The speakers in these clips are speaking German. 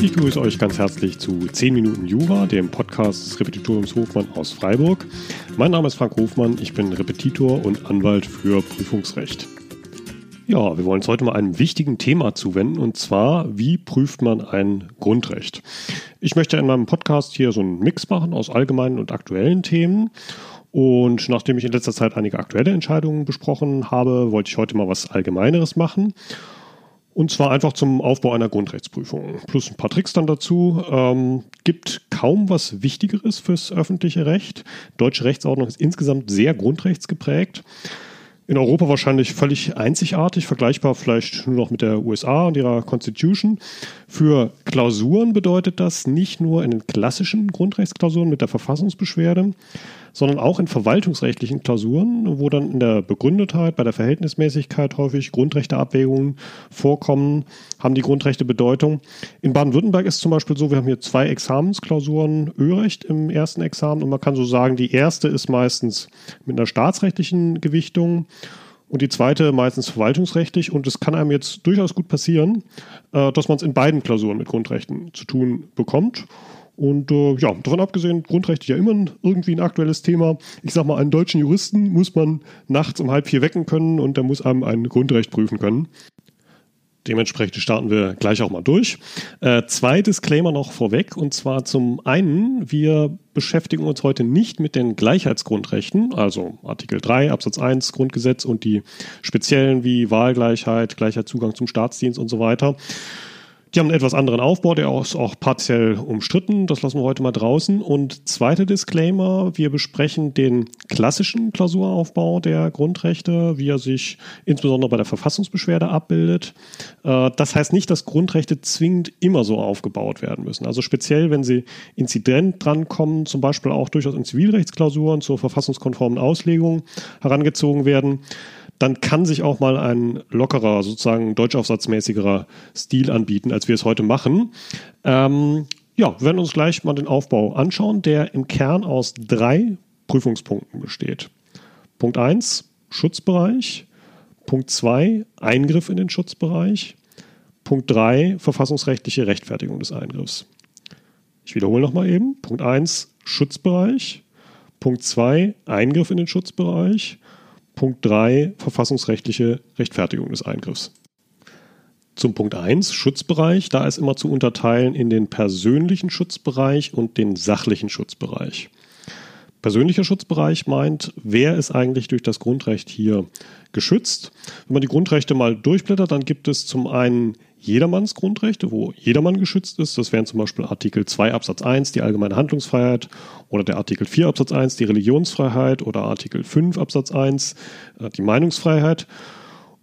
Ich begrüße euch ganz herzlich zu 10 Minuten Jura, dem Podcast des Repetitoriums Hofmann aus Freiburg. Mein Name ist Frank Hofmann, ich bin Repetitor und Anwalt für Prüfungsrecht. Ja, wir wollen uns heute mal einem wichtigen Thema zuwenden und zwar, wie prüft man ein Grundrecht? Ich möchte in meinem Podcast hier so einen Mix machen aus allgemeinen und aktuellen Themen. Und nachdem ich in letzter Zeit einige aktuelle Entscheidungen besprochen habe, wollte ich heute mal was Allgemeineres machen. Und zwar einfach zum Aufbau einer Grundrechtsprüfung. Plus ein paar Tricks dann dazu. Ähm, gibt kaum was Wichtigeres fürs öffentliche Recht. Deutsche Rechtsordnung ist insgesamt sehr grundrechtsgeprägt in Europa wahrscheinlich völlig einzigartig, vergleichbar vielleicht nur noch mit der USA und ihrer Constitution. Für Klausuren bedeutet das nicht nur in den klassischen Grundrechtsklausuren mit der Verfassungsbeschwerde, sondern auch in verwaltungsrechtlichen Klausuren, wo dann in der Begründetheit, bei der Verhältnismäßigkeit häufig Grundrechteabwägungen vorkommen, haben die Grundrechte Bedeutung. In Baden-Württemberg ist zum Beispiel so, wir haben hier zwei Examensklausuren Örecht im ersten Examen und man kann so sagen, die erste ist meistens mit einer staatsrechtlichen Gewichtung und die zweite meistens verwaltungsrechtlich. Und es kann einem jetzt durchaus gut passieren, äh, dass man es in beiden Klausuren mit Grundrechten zu tun bekommt. Und äh, ja, davon abgesehen, Grundrechte ja immer irgendwie ein aktuelles Thema. Ich sag mal, einen deutschen Juristen muss man nachts um halb vier wecken können und der muss einem ein Grundrecht prüfen können. Dementsprechend starten wir gleich auch mal durch. Äh, zwei Disclaimer noch vorweg. Und zwar zum einen, wir beschäftigen uns heute nicht mit den Gleichheitsgrundrechten, also Artikel 3 Absatz 1 Grundgesetz und die speziellen wie Wahlgleichheit, gleicher Zugang zum Staatsdienst und so weiter die haben einen etwas anderen Aufbau, der ist auch partiell umstritten. Das lassen wir heute mal draußen. Und zweiter Disclaimer, wir besprechen den klassischen Klausuraufbau der Grundrechte, wie er sich insbesondere bei der Verfassungsbeschwerde abbildet. Äh, das heißt nicht, dass Grundrechte zwingend immer so aufgebaut werden müssen. Also speziell, wenn sie inzident drankommen, zum Beispiel auch durchaus in Zivilrechtsklausuren zur verfassungskonformen Auslegung herangezogen werden dann kann sich auch mal ein lockerer, sozusagen deutschaufsatzmäßigerer Stil anbieten, als wir es heute machen. Ähm, ja, wir werden uns gleich mal den Aufbau anschauen, der im Kern aus drei Prüfungspunkten besteht. Punkt 1, Schutzbereich. Punkt 2, Eingriff in den Schutzbereich. Punkt 3, verfassungsrechtliche Rechtfertigung des Eingriffs. Ich wiederhole nochmal eben. Punkt 1, Schutzbereich. Punkt 2, Eingriff in den Schutzbereich. Punkt 3 verfassungsrechtliche Rechtfertigung des Eingriffs. Zum Punkt 1 Schutzbereich, da ist immer zu unterteilen in den persönlichen Schutzbereich und den sachlichen Schutzbereich. Persönlicher Schutzbereich meint, wer ist eigentlich durch das Grundrecht hier geschützt? Wenn man die Grundrechte mal durchblättert, dann gibt es zum einen jedermanns Grundrechte, wo jedermann geschützt ist. Das wären zum Beispiel Artikel 2 Absatz 1, die allgemeine Handlungsfreiheit, oder der Artikel 4 Absatz 1, die Religionsfreiheit, oder Artikel 5 Absatz 1, äh, die Meinungsfreiheit.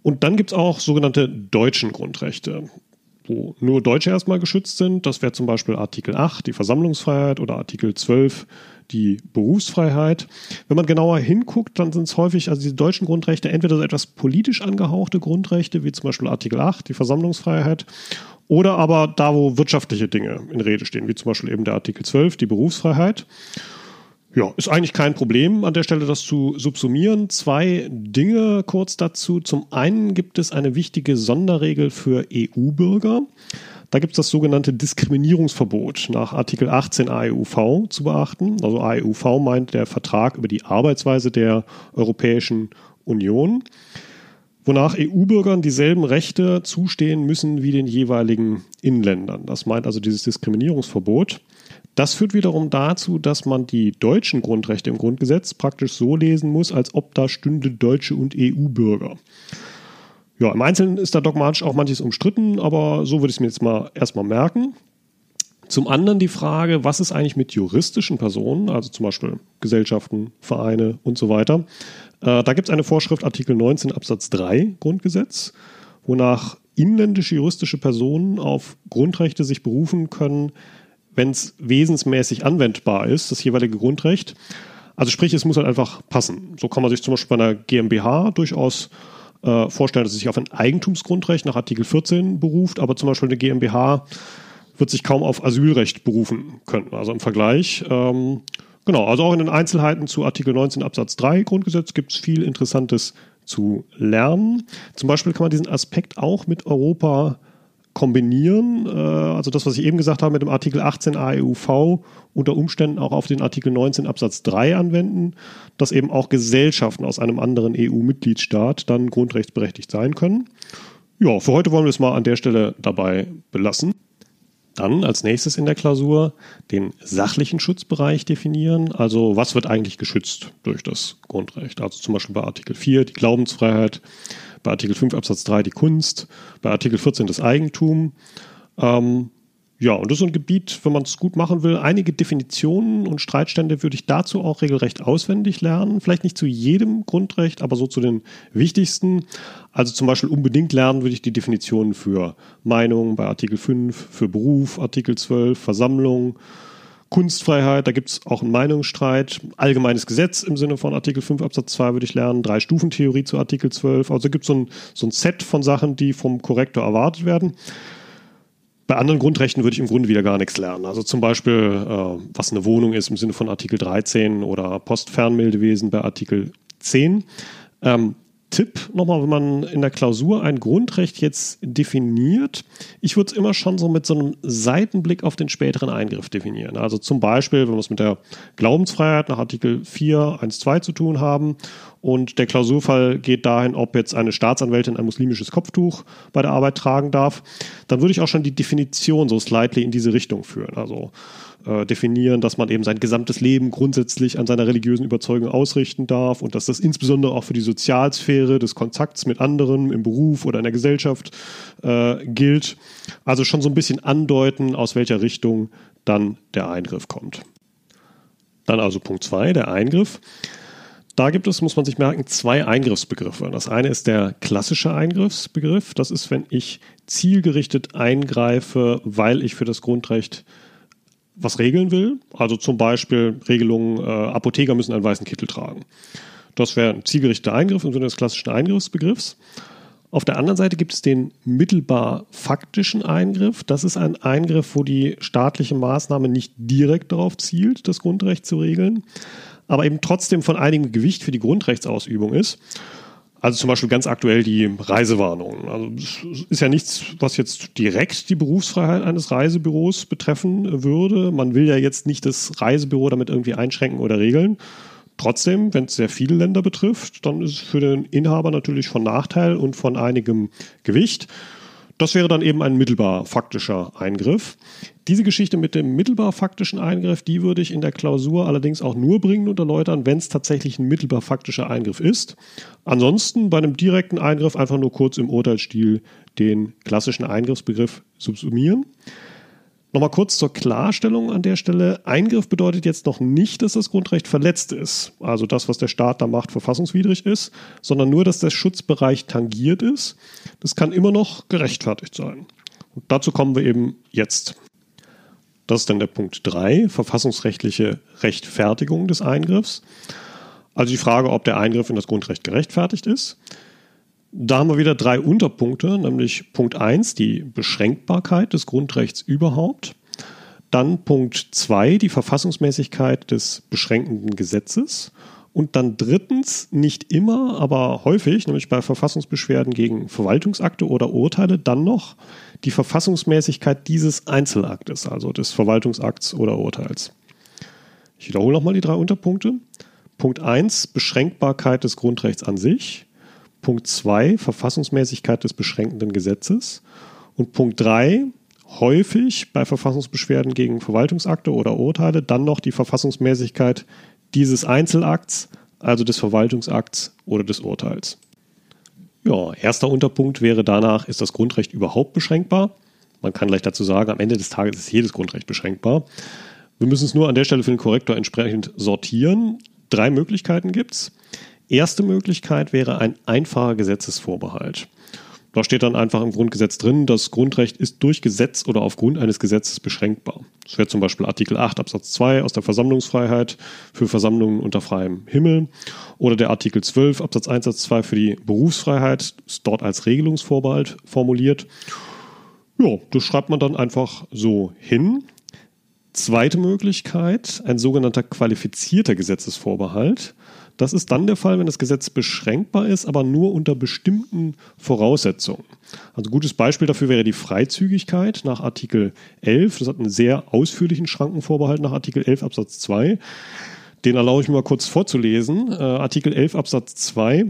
Und dann gibt es auch sogenannte deutschen Grundrechte, wo nur Deutsche erstmal geschützt sind. Das wäre zum Beispiel Artikel 8, die Versammlungsfreiheit, oder Artikel 12, die Berufsfreiheit. Wenn man genauer hinguckt, dann sind es häufig, also diese deutschen Grundrechte, entweder so etwas politisch angehauchte Grundrechte, wie zum Beispiel Artikel 8, die Versammlungsfreiheit, oder aber da, wo wirtschaftliche Dinge in Rede stehen, wie zum Beispiel eben der Artikel 12, die Berufsfreiheit. Ja, ist eigentlich kein Problem an der Stelle, das zu subsumieren. Zwei Dinge kurz dazu. Zum einen gibt es eine wichtige Sonderregel für EU-Bürger. Da gibt es das sogenannte Diskriminierungsverbot nach Artikel 18 AEUV zu beachten. Also AEUV meint der Vertrag über die Arbeitsweise der Europäischen Union, wonach EU-Bürgern dieselben Rechte zustehen müssen wie den jeweiligen Inländern. Das meint also dieses Diskriminierungsverbot. Das führt wiederum dazu, dass man die deutschen Grundrechte im Grundgesetz praktisch so lesen muss, als ob da stünde Deutsche und EU-Bürger. Ja, im Einzelnen ist da dogmatisch auch manches umstritten, aber so würde ich es mir jetzt mal erstmal merken. Zum anderen die Frage, was ist eigentlich mit juristischen Personen, also zum Beispiel Gesellschaften, Vereine und so weiter. Äh, da gibt es eine Vorschrift, Artikel 19 Absatz 3 Grundgesetz, wonach inländische juristische Personen auf Grundrechte sich berufen können, wenn es wesensmäßig anwendbar ist, das jeweilige Grundrecht. Also sprich, es muss halt einfach passen. So kann man sich zum Beispiel bei einer GmbH durchaus äh, vorstellen, dass es sich auf ein Eigentumsgrundrecht nach Artikel 14 beruft, aber zum Beispiel eine GmbH wird sich kaum auf Asylrecht berufen können. Also im Vergleich. Ähm, genau, also auch in den Einzelheiten zu Artikel 19 Absatz 3 Grundgesetz gibt es viel Interessantes zu lernen. Zum Beispiel kann man diesen Aspekt auch mit Europa kombinieren. Äh, also das, was ich eben gesagt habe mit dem Artikel 18 AEUV, unter Umständen auch auf den Artikel 19 Absatz 3 anwenden, dass eben auch Gesellschaften aus einem anderen EU-Mitgliedstaat dann grundrechtsberechtigt sein können. Ja, für heute wollen wir es mal an der Stelle dabei belassen. Dann als nächstes in der Klausur den sachlichen Schutzbereich definieren. Also was wird eigentlich geschützt durch das Grundrecht? Also zum Beispiel bei Artikel 4 die Glaubensfreiheit, bei Artikel 5 Absatz 3 die Kunst, bei Artikel 14 das Eigentum. Ähm, ja, und das ist so ein Gebiet, wenn man es gut machen will. Einige Definitionen und Streitstände würde ich dazu auch regelrecht auswendig lernen. Vielleicht nicht zu jedem Grundrecht, aber so zu den wichtigsten. Also zum Beispiel unbedingt lernen würde ich die Definitionen für Meinung bei Artikel 5, für Beruf, Artikel 12, Versammlung, Kunstfreiheit, da gibt es auch einen Meinungsstreit. Allgemeines Gesetz im Sinne von Artikel 5 Absatz 2 würde ich lernen. Drei-Stufen-Theorie zu Artikel 12. Also gibt es so ein, so ein Set von Sachen, die vom Korrektor erwartet werden. Bei anderen Grundrechten würde ich im Grunde wieder gar nichts lernen. Also zum Beispiel, äh, was eine Wohnung ist im Sinne von Artikel 13 oder Postfernmeldewesen bei Artikel 10. Ähm, Tipp nochmal, wenn man in der Klausur ein Grundrecht jetzt definiert, ich würde es immer schon so mit so einem Seitenblick auf den späteren Eingriff definieren. Also zum Beispiel, wenn wir es mit der Glaubensfreiheit nach Artikel 4 1 2 zu tun haben und der Klausurfall geht dahin, ob jetzt eine Staatsanwältin ein muslimisches Kopftuch bei der Arbeit tragen darf, dann würde ich auch schon die Definition so slightly in diese Richtung führen. Also äh, definieren, dass man eben sein gesamtes Leben grundsätzlich an seiner religiösen Überzeugung ausrichten darf und dass das insbesondere auch für die Sozialsphäre des Kontakts mit anderen im Beruf oder in der Gesellschaft äh, gilt. Also schon so ein bisschen andeuten, aus welcher Richtung dann der Eingriff kommt. Dann also Punkt 2, der Eingriff. Da gibt es, muss man sich merken, zwei Eingriffsbegriffe. Das eine ist der klassische Eingriffsbegriff. Das ist, wenn ich zielgerichtet eingreife, weil ich für das Grundrecht was regeln will. Also zum Beispiel Regelungen, äh, Apotheker müssen einen weißen Kittel tragen. Das wäre ein zielgerichteter Eingriff im Sinne des klassischen Eingriffsbegriffs. Auf der anderen Seite gibt es den mittelbar faktischen Eingriff. Das ist ein Eingriff, wo die staatliche Maßnahme nicht direkt darauf zielt, das Grundrecht zu regeln, aber eben trotzdem von einigem Gewicht für die Grundrechtsausübung ist. Also zum Beispiel ganz aktuell die Reisewarnung. Also es ist ja nichts, was jetzt direkt die Berufsfreiheit eines Reisebüros betreffen würde. Man will ja jetzt nicht das Reisebüro damit irgendwie einschränken oder regeln. Trotzdem, wenn es sehr viele Länder betrifft, dann ist es für den Inhaber natürlich von Nachteil und von einigem Gewicht. Das wäre dann eben ein mittelbar faktischer Eingriff. Diese Geschichte mit dem mittelbar faktischen Eingriff, die würde ich in der Klausur allerdings auch nur bringen und erläutern, wenn es tatsächlich ein mittelbar faktischer Eingriff ist. Ansonsten bei einem direkten Eingriff einfach nur kurz im Urteilsstil den klassischen Eingriffsbegriff subsumieren. Nochmal kurz zur Klarstellung an der Stelle. Eingriff bedeutet jetzt noch nicht, dass das Grundrecht verletzt ist, also das, was der Staat da macht, verfassungswidrig ist, sondern nur, dass der Schutzbereich tangiert ist. Das kann immer noch gerechtfertigt sein. Und dazu kommen wir eben jetzt. Das ist dann der Punkt 3, verfassungsrechtliche Rechtfertigung des Eingriffs. Also die Frage, ob der Eingriff in das Grundrecht gerechtfertigt ist. Da haben wir wieder drei Unterpunkte, nämlich Punkt 1, die Beschränkbarkeit des Grundrechts überhaupt. Dann Punkt 2, die Verfassungsmäßigkeit des beschränkenden Gesetzes. Und dann drittens, nicht immer, aber häufig, nämlich bei Verfassungsbeschwerden gegen Verwaltungsakte oder Urteile, dann noch die Verfassungsmäßigkeit dieses Einzelaktes, also des Verwaltungsakts oder Urteils. Ich wiederhole nochmal die drei Unterpunkte. Punkt 1, Beschränkbarkeit des Grundrechts an sich. Punkt 2 Verfassungsmäßigkeit des beschränkenden Gesetzes und Punkt 3 häufig bei Verfassungsbeschwerden gegen Verwaltungsakte oder Urteile dann noch die Verfassungsmäßigkeit dieses Einzelakts, also des Verwaltungsakts oder des Urteils. Ja, erster Unterpunkt wäre danach, ist das Grundrecht überhaupt beschränkbar? Man kann gleich dazu sagen, am Ende des Tages ist jedes Grundrecht beschränkbar. Wir müssen es nur an der Stelle für den Korrektor entsprechend sortieren. Drei Möglichkeiten gibt es. Erste Möglichkeit wäre ein einfacher Gesetzesvorbehalt. Da steht dann einfach im Grundgesetz drin, das Grundrecht ist durch Gesetz oder aufgrund eines Gesetzes beschränkbar. Das wäre zum Beispiel Artikel 8 Absatz 2 aus der Versammlungsfreiheit für Versammlungen unter freiem Himmel oder der Artikel 12 Absatz 1 Absatz 2 für die Berufsfreiheit, ist dort als Regelungsvorbehalt formuliert. Ja, das schreibt man dann einfach so hin. Zweite Möglichkeit, ein sogenannter qualifizierter Gesetzesvorbehalt. Das ist dann der Fall, wenn das Gesetz beschränkbar ist, aber nur unter bestimmten Voraussetzungen. Also ein gutes Beispiel dafür wäre die Freizügigkeit nach Artikel 11. Das hat einen sehr ausführlichen Schrankenvorbehalt nach Artikel 11 Absatz 2. Den erlaube ich mir mal kurz vorzulesen. Äh, Artikel 11 Absatz 2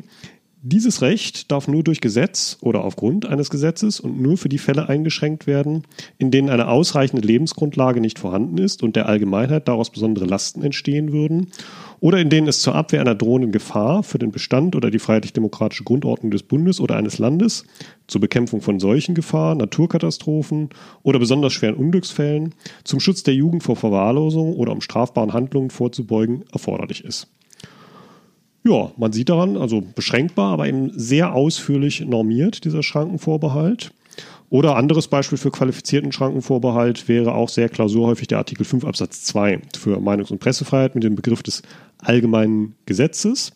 dieses Recht darf nur durch Gesetz oder aufgrund eines Gesetzes und nur für die Fälle eingeschränkt werden, in denen eine ausreichende Lebensgrundlage nicht vorhanden ist und der Allgemeinheit daraus besondere Lasten entstehen würden oder in denen es zur Abwehr einer drohenden Gefahr für den Bestand oder die freiheitlich-demokratische Grundordnung des Bundes oder eines Landes, zur Bekämpfung von solchen Gefahren, Naturkatastrophen oder besonders schweren Unglücksfällen, zum Schutz der Jugend vor Verwahrlosung oder um strafbaren Handlungen vorzubeugen, erforderlich ist. Ja, man sieht daran, also beschränkbar, aber eben sehr ausführlich normiert, dieser Schrankenvorbehalt. Oder anderes Beispiel für qualifizierten Schrankenvorbehalt wäre auch sehr klausurhäufig der Artikel 5 Absatz 2 für Meinungs- und Pressefreiheit mit dem Begriff des allgemeinen Gesetzes.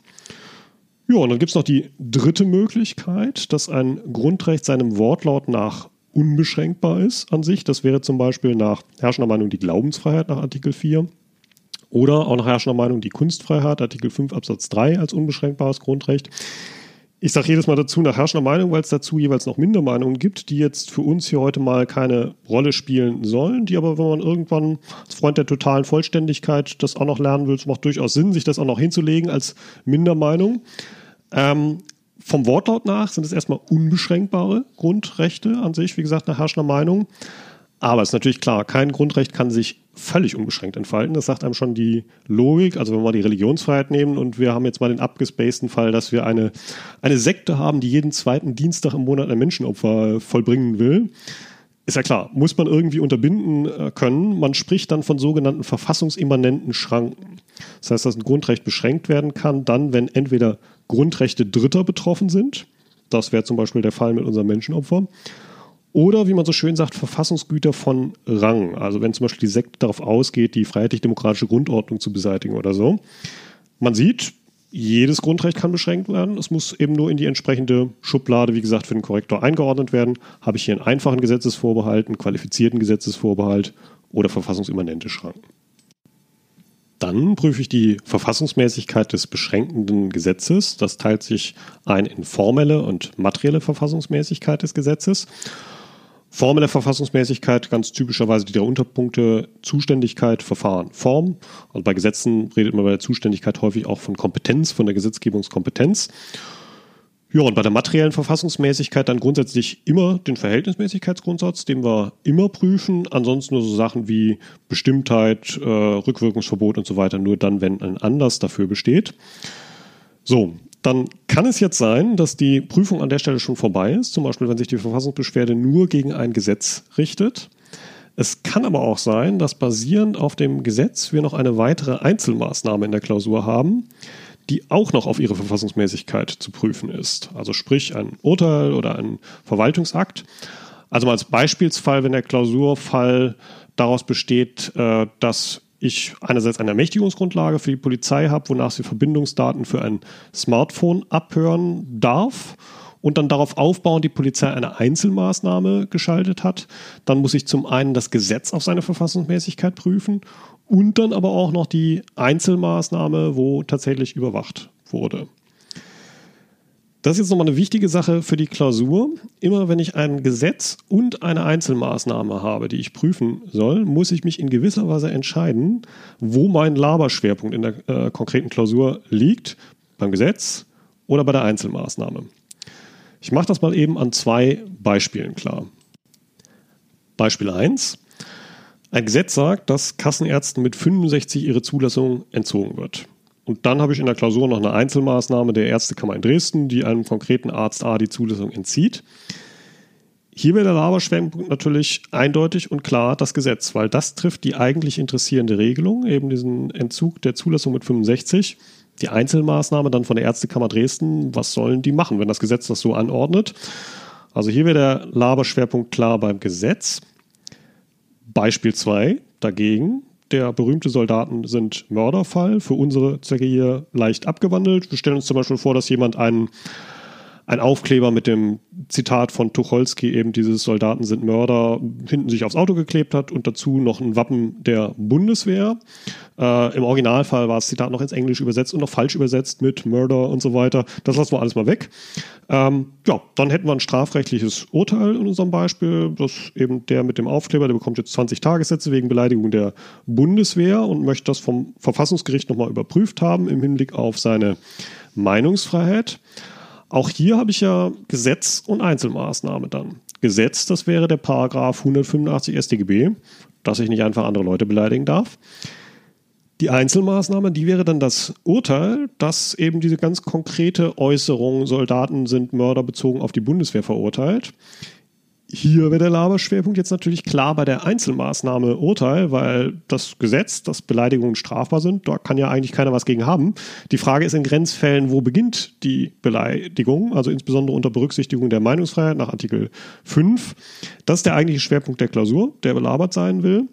Ja, und dann gibt es noch die dritte Möglichkeit, dass ein Grundrecht seinem Wortlaut nach unbeschränkbar ist an sich. Das wäre zum Beispiel nach herrschender Meinung die Glaubensfreiheit nach Artikel 4 oder auch nach herrschender Meinung die Kunstfreiheit, Artikel 5 Absatz 3 als unbeschränkbares Grundrecht. Ich sage jedes Mal dazu nach herrschender Meinung, weil es dazu jeweils noch Mindermeinungen gibt, die jetzt für uns hier heute mal keine Rolle spielen sollen, die aber, wenn man irgendwann als Freund der totalen Vollständigkeit das auch noch lernen will, es macht durchaus Sinn, sich das auch noch hinzulegen als Mindermeinung. Ähm, vom Wortlaut nach sind es erstmal unbeschränkbare Grundrechte an sich, wie gesagt, nach herrschender Meinung. Aber es ist natürlich klar, kein Grundrecht kann sich völlig unbeschränkt entfalten. Das sagt einem schon die Logik. Also wenn wir die Religionsfreiheit nehmen und wir haben jetzt mal den abgespaceden Fall, dass wir eine, eine Sekte haben, die jeden zweiten Dienstag im Monat ein Menschenopfer vollbringen will. Ist ja klar, muss man irgendwie unterbinden äh, können. Man spricht dann von sogenannten verfassungsimmanenten Schranken. Das heißt, dass ein Grundrecht beschränkt werden kann, dann, wenn entweder Grundrechte Dritter betroffen sind. Das wäre zum Beispiel der Fall mit unserem Menschenopfer oder, wie man so schön sagt, Verfassungsgüter von Rang. Also wenn zum Beispiel die Sekte darauf ausgeht, die freiheitlich-demokratische Grundordnung zu beseitigen oder so. Man sieht, jedes Grundrecht kann beschränkt werden. Es muss eben nur in die entsprechende Schublade, wie gesagt, für den Korrektor eingeordnet werden. Habe ich hier einen einfachen Gesetzesvorbehalt, einen qualifizierten Gesetzesvorbehalt oder verfassungsimmanente Schranken. Dann prüfe ich die Verfassungsmäßigkeit des beschränkenden Gesetzes. Das teilt sich ein in formelle und materielle Verfassungsmäßigkeit des Gesetzes. Formelle Verfassungsmäßigkeit, ganz typischerweise die drei Unterpunkte Zuständigkeit, Verfahren, Form. Also bei Gesetzen redet man bei der Zuständigkeit häufig auch von Kompetenz, von der Gesetzgebungskompetenz. Ja, und bei der materiellen Verfassungsmäßigkeit dann grundsätzlich immer den Verhältnismäßigkeitsgrundsatz, den wir immer prüfen. Ansonsten nur so Sachen wie Bestimmtheit, äh, Rückwirkungsverbot und so weiter, nur dann, wenn ein Anlass dafür besteht. So, dann kann es jetzt sein, dass die Prüfung an der Stelle schon vorbei ist, zum Beispiel wenn sich die Verfassungsbeschwerde nur gegen ein Gesetz richtet. Es kann aber auch sein, dass basierend auf dem Gesetz wir noch eine weitere Einzelmaßnahme in der Klausur haben, die auch noch auf ihre Verfassungsmäßigkeit zu prüfen ist. Also sprich ein Urteil oder ein Verwaltungsakt. Also mal als Beispielsfall, wenn der Klausurfall daraus besteht, äh, dass ich einerseits eine Ermächtigungsgrundlage für die Polizei habe, wonach sie Verbindungsdaten für ein Smartphone abhören darf und dann darauf aufbauen, die Polizei eine Einzelmaßnahme geschaltet hat, dann muss ich zum einen das Gesetz auf seine Verfassungsmäßigkeit prüfen und dann aber auch noch die Einzelmaßnahme, wo tatsächlich überwacht wurde. Das ist jetzt nochmal eine wichtige Sache für die Klausur. Immer wenn ich ein Gesetz und eine Einzelmaßnahme habe, die ich prüfen soll, muss ich mich in gewisser Weise entscheiden, wo mein Laberschwerpunkt in der äh, konkreten Klausur liegt. Beim Gesetz oder bei der Einzelmaßnahme. Ich mache das mal eben an zwei Beispielen klar. Beispiel 1. Ein Gesetz sagt, dass Kassenärzten mit 65 ihre Zulassung entzogen wird. Und dann habe ich in der Klausur noch eine Einzelmaßnahme der Ärztekammer in Dresden, die einem konkreten Arzt A die Zulassung entzieht. Hier wäre der Laberschwerpunkt natürlich eindeutig und klar das Gesetz, weil das trifft die eigentlich interessierende Regelung, eben diesen Entzug der Zulassung mit 65. Die Einzelmaßnahme dann von der Ärztekammer Dresden, was sollen die machen, wenn das Gesetz das so anordnet? Also hier wäre der Laberschwerpunkt klar beim Gesetz. Beispiel 2 dagegen, der berühmte Soldaten sind Mörderfall, für unsere Zwecke hier leicht abgewandelt. Wir stellen uns zum Beispiel vor, dass jemand einen, ein Aufkleber mit dem Zitat von Tucholsky, eben dieses Soldaten sind Mörder, hinten sich aufs Auto geklebt hat und dazu noch ein Wappen der Bundeswehr. Äh, Im Originalfall war das Zitat noch ins Englisch übersetzt und noch falsch übersetzt mit Murder und so weiter. Das lassen wir alles mal weg. Ähm, ja, dann hätten wir ein strafrechtliches Urteil in unserem Beispiel. Das eben der mit dem Aufkleber, der bekommt jetzt 20 Tagessätze wegen Beleidigung der Bundeswehr und möchte das vom Verfassungsgericht nochmal überprüft haben im Hinblick auf seine Meinungsfreiheit. Auch hier habe ich ja Gesetz und Einzelmaßnahme dann. Gesetz, das wäre der Paragraph 185 StGB, dass ich nicht einfach andere Leute beleidigen darf. Die Einzelmaßnahme, die wäre dann das Urteil, dass eben diese ganz konkrete Äußerung, Soldaten sind mörderbezogen auf die Bundeswehr verurteilt. Hier wäre der Laberschwerpunkt jetzt natürlich klar bei der Einzelmaßnahme Urteil, weil das Gesetz, dass Beleidigungen strafbar sind, da kann ja eigentlich keiner was gegen haben. Die Frage ist in Grenzfällen, wo beginnt die Beleidigung, also insbesondere unter Berücksichtigung der Meinungsfreiheit nach Artikel 5. Das ist der eigentliche Schwerpunkt der Klausur, der belabert sein will.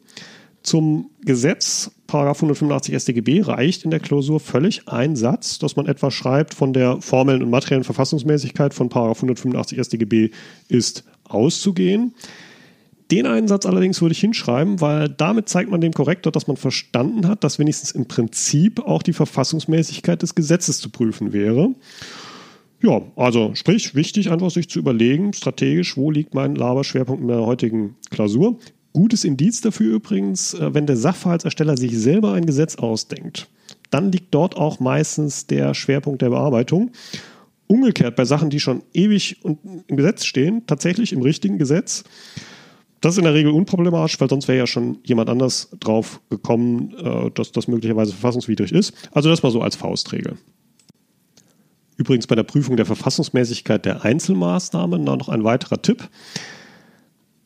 Zum Gesetz, Paragraph 185 StGB, reicht in der Klausur völlig ein Satz, dass man etwa schreibt, von der formellen und materiellen Verfassungsmäßigkeit von Paragraph 185 StGB ist auszugehen. Den einen Satz allerdings würde ich hinschreiben, weil damit zeigt man dem Korrektor, dass man verstanden hat, dass wenigstens im Prinzip auch die Verfassungsmäßigkeit des Gesetzes zu prüfen wäre. Ja, also sprich, wichtig einfach sich zu überlegen, strategisch, wo liegt mein Laberschwerpunkt in der heutigen Klausur. Gutes Indiz dafür übrigens, äh, wenn der Sachverhaltsersteller sich selber ein Gesetz ausdenkt, dann liegt dort auch meistens der Schwerpunkt der Bearbeitung. Umgekehrt bei Sachen, die schon ewig im Gesetz stehen, tatsächlich im richtigen Gesetz, das ist in der Regel unproblematisch, weil sonst wäre ja schon jemand anders drauf gekommen, äh, dass das möglicherweise verfassungswidrig ist. Also das mal so als Faustregel. Übrigens bei der Prüfung der Verfassungsmäßigkeit der Einzelmaßnahmen noch ein weiterer Tipp.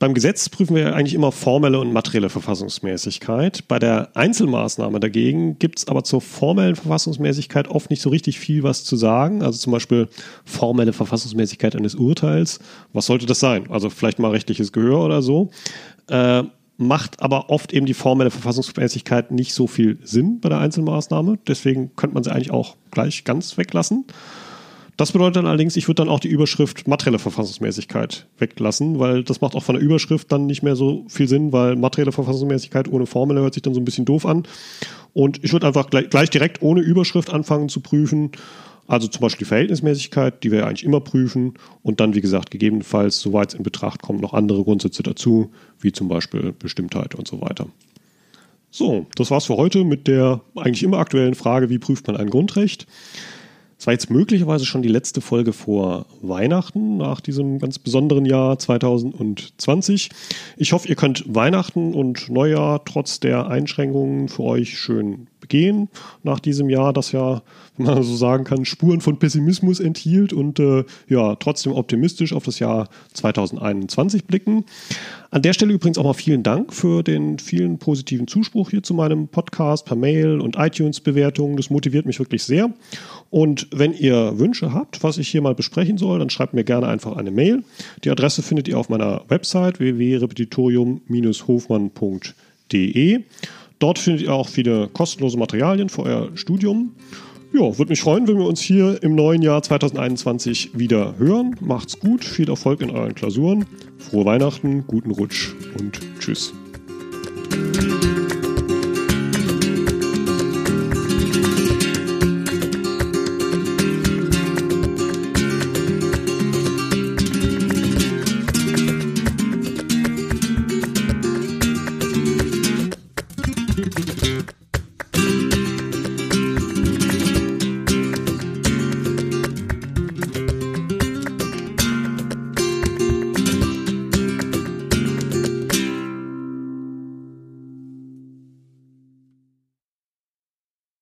Beim Gesetz prüfen wir eigentlich immer formelle und materielle Verfassungsmäßigkeit. Bei der Einzelmaßnahme dagegen gibt es aber zur formellen Verfassungsmäßigkeit oft nicht so richtig viel was zu sagen. Also zum Beispiel formelle Verfassungsmäßigkeit eines Urteils. Was sollte das sein? Also vielleicht mal rechtliches Gehör oder so. Äh, macht aber oft eben die formelle Verfassungsmäßigkeit nicht so viel Sinn bei der Einzelmaßnahme. Deswegen könnte man sie eigentlich auch gleich ganz weglassen. Das bedeutet dann allerdings, ich würde dann auch die Überschrift materielle Verfassungsmäßigkeit weglassen, weil das macht auch von der Überschrift dann nicht mehr so viel Sinn, weil materielle Verfassungsmäßigkeit ohne Formel hört sich dann so ein bisschen doof an. Und ich würde einfach gleich, gleich direkt ohne Überschrift anfangen zu prüfen. Also zum Beispiel die Verhältnismäßigkeit, die wir ja eigentlich immer prüfen. Und dann, wie gesagt, gegebenenfalls, soweit es in Betracht kommt, noch andere Grundsätze dazu, wie zum Beispiel Bestimmtheit und so weiter. So, das war's für heute mit der eigentlich immer aktuellen Frage, wie prüft man ein Grundrecht. Es war jetzt möglicherweise schon die letzte Folge vor Weihnachten, nach diesem ganz besonderen Jahr 2020. Ich hoffe, ihr könnt Weihnachten und Neujahr trotz der Einschränkungen für euch schön begehen nach diesem Jahr, das ja, wenn man so sagen kann, Spuren von Pessimismus enthielt und äh, ja, trotzdem optimistisch auf das Jahr 2021 blicken. An der Stelle übrigens auch mal vielen Dank für den vielen positiven Zuspruch hier zu meinem Podcast per Mail und iTunes-Bewertungen. Das motiviert mich wirklich sehr. Und wenn ihr Wünsche habt, was ich hier mal besprechen soll, dann schreibt mir gerne einfach eine Mail. Die Adresse findet ihr auf meiner Website www.repetitorium-hofmann.de. Dort findet ihr auch viele kostenlose Materialien für euer Studium. Ja, würde mich freuen, wenn wir uns hier im neuen Jahr 2021 wieder hören. Macht's gut, viel Erfolg in euren Klausuren. Frohe Weihnachten, guten Rutsch und tschüss.